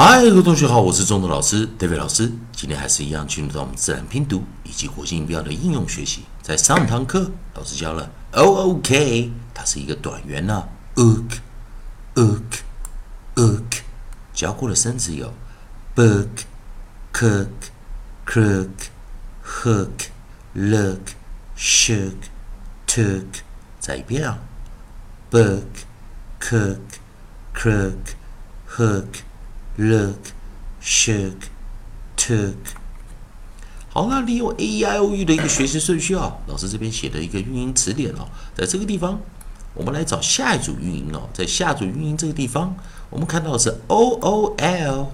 嗨，各位同学好，我是中德老师 David 老师。今天还是一样进入到我们自然拼读以及国际音标的应用学习。在上堂课，老师教了 O O K，它是一个短元呐，ook ook ook。教过的生词有 book cook crook hook look shook took。再一遍啊，book cook crook hook。Look, shook, took。好，那利用 A E I O U 的一个学习顺序啊，老师这边写的一个运音词典哦，在这个地方，我们来找下一组运音哦，在下组运音这个地方，我们看到的是 O O L，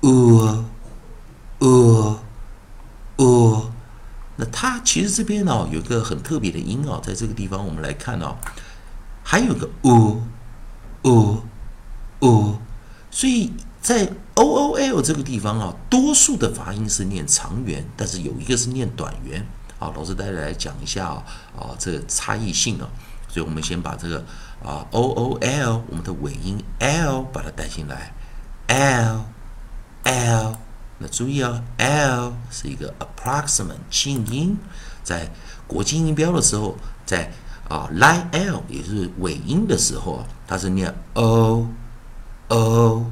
呃呃呃，那它其实这边呢有一个很特别的音哦，在这个地方我们来看哦，还有个呃呃呃，所以。在 o o l 这个地方啊，多数的发音是念长元，但是有一个是念短元。好，老师带来讲一下啊，啊，这个差异性啊。所以我们先把这个啊 o o l 我们的尾音 l 把它带进来，l l。那注意啊，l 是一个 approximate 静音，在国际音标的时候，在啊 line l 也是尾音的时候啊，它是念 o o。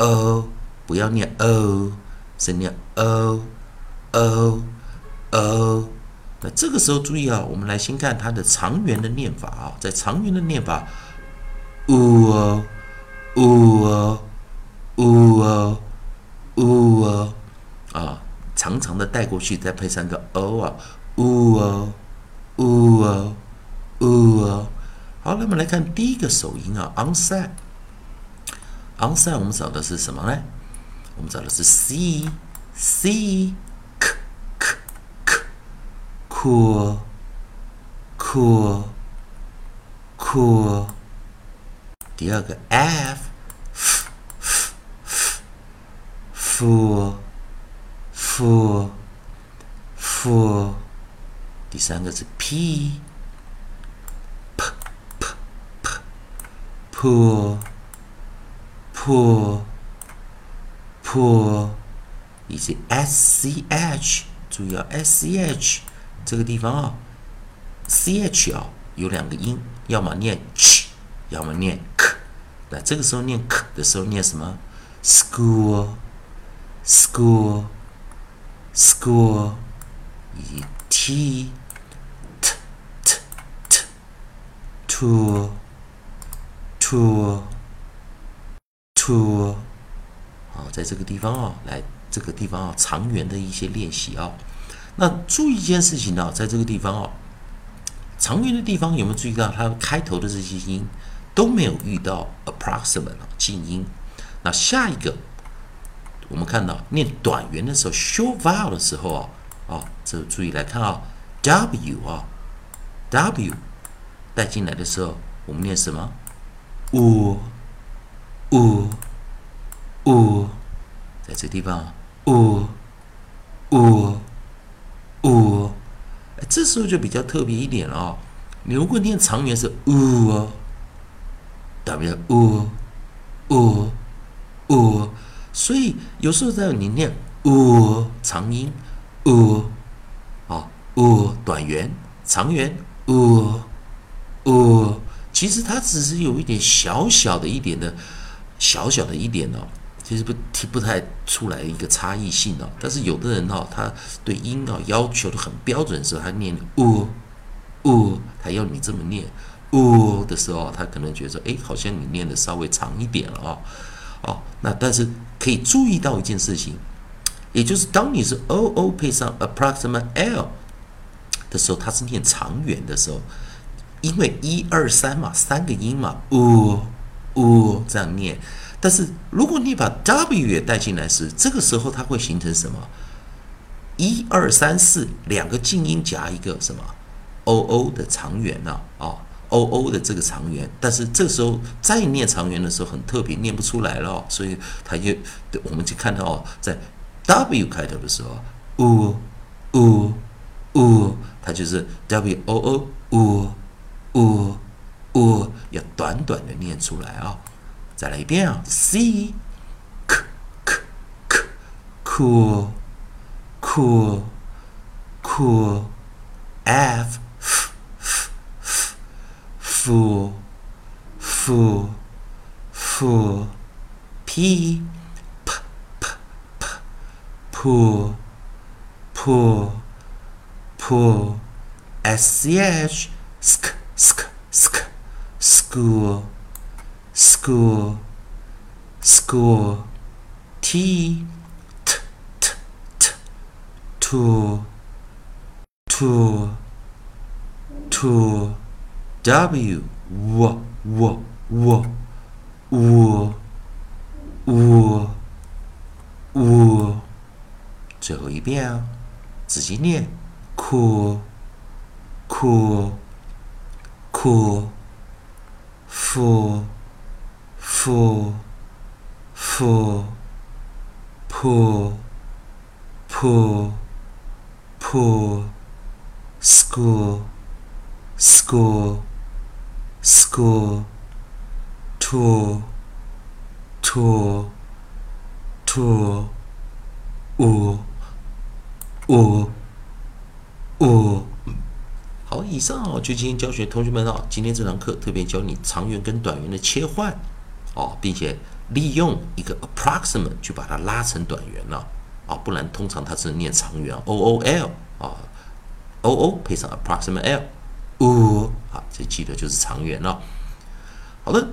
O 不要念 o，是念 o o o。那这个时候注意啊，我们来先看它的长元的念法啊，在长元的念法，u o u o u o u o 啊，长长的带过去，再配上个 o 啊，u o u o u o。好，那么来看第一个首音啊，onside。Onset 我们找的是什么呢？我们找的是 c c k k k cool cool cool。第二个 f f f f f f。第三个是 p p p p p。poor poor 以及 s c h 注意啊 s c h 这个地方啊 c h 啊有两个音，要么念 ch，要么念 k。那这个时候念 k 的时候念什么？school school school 以及 t t t t tool tool to，好，在这个地方啊，来这个地方啊，长元的一些练习啊。那注意一件事情呢，在这个地方啊，长元的地方有没有注意到它开头的这些音都没有遇到 approximate 静音？那下一个，我们看到念短元的时候，short vowel 的时候啊，啊，这注意来看啊，w 啊，w 带进来的时候，我们念什么？呜。呜呜，在这地方，呜呜呜，这时候就比较特别一点了啊！你如果念长元是呜，代表呜呜呜，所以有时候在你念呜长音呜啊呜短元长元呜呜，其实它只是有一点小小的一点的。小小的一点哦，其实不听不太出来一个差异性哦。但是有的人哦，他对音哦要求的很标准的时候，他念呜呜，他要你这么念呜的时候，他可能觉得哎，好像你念的稍微长一点了哦。哦，那但是可以注意到一件事情，也就是当你是 o o 配上 approximate l 的时候，它是念长元的时候，因为一二三嘛，三个音嘛，呜。呜，这样念。但是如果你把 W 也带进来时，这个时候它会形成什么？一二三四，两个静音夹一个什么？O O 的长元呢？啊，O O 的这个长元。但是这时候再念长元的时候很特别，念不出来了。所以它就我们就看到哦，在 W 开头的时候，呜呜呜，它就是 W O O 呜呜。呜，要短短的念出来啊！再来一遍啊，c k cool, cool, cool. F, f, f, f, fool, fool, fool. P, p, p, p, pool, pool, pool. S, C, H, sk, sk, sk, school, school, school. T, t, t, t, tool, tool, tool. W, w, w, w, wool, wool, wool. 最后一遍啊，仔细念，cool, cool, cool, four, four, four, poor, poor, poor, score, score, score, tour, tour, tour, or, or, or. 以上哦，就今天教学，同学们啊，今天这堂课特别教你长元跟短元的切换哦，并且利用一个 approximate 去把它拉成短元了啊，不然通常它是念长元 o o l 啊，o o 配上 approximate l，哦，啊，这记得就是长元了。好的，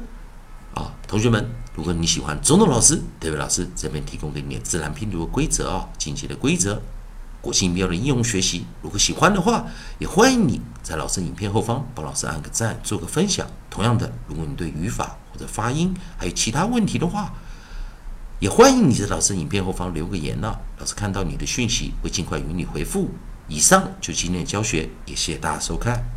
啊，同学们，如果你喜欢中东老师、德伟老师这边提供给你的自然拼读的规则啊，进阶的规则。火星音标的应用学习，如果喜欢的话，也欢迎你在老师影片后方帮老师按个赞，做个分享。同样的，如果你对语法或者发音还有其他问题的话，也欢迎你在老师影片后方留个言呢。老师看到你的讯息，会尽快与你回复。以上就今天的教学，也谢谢大家收看。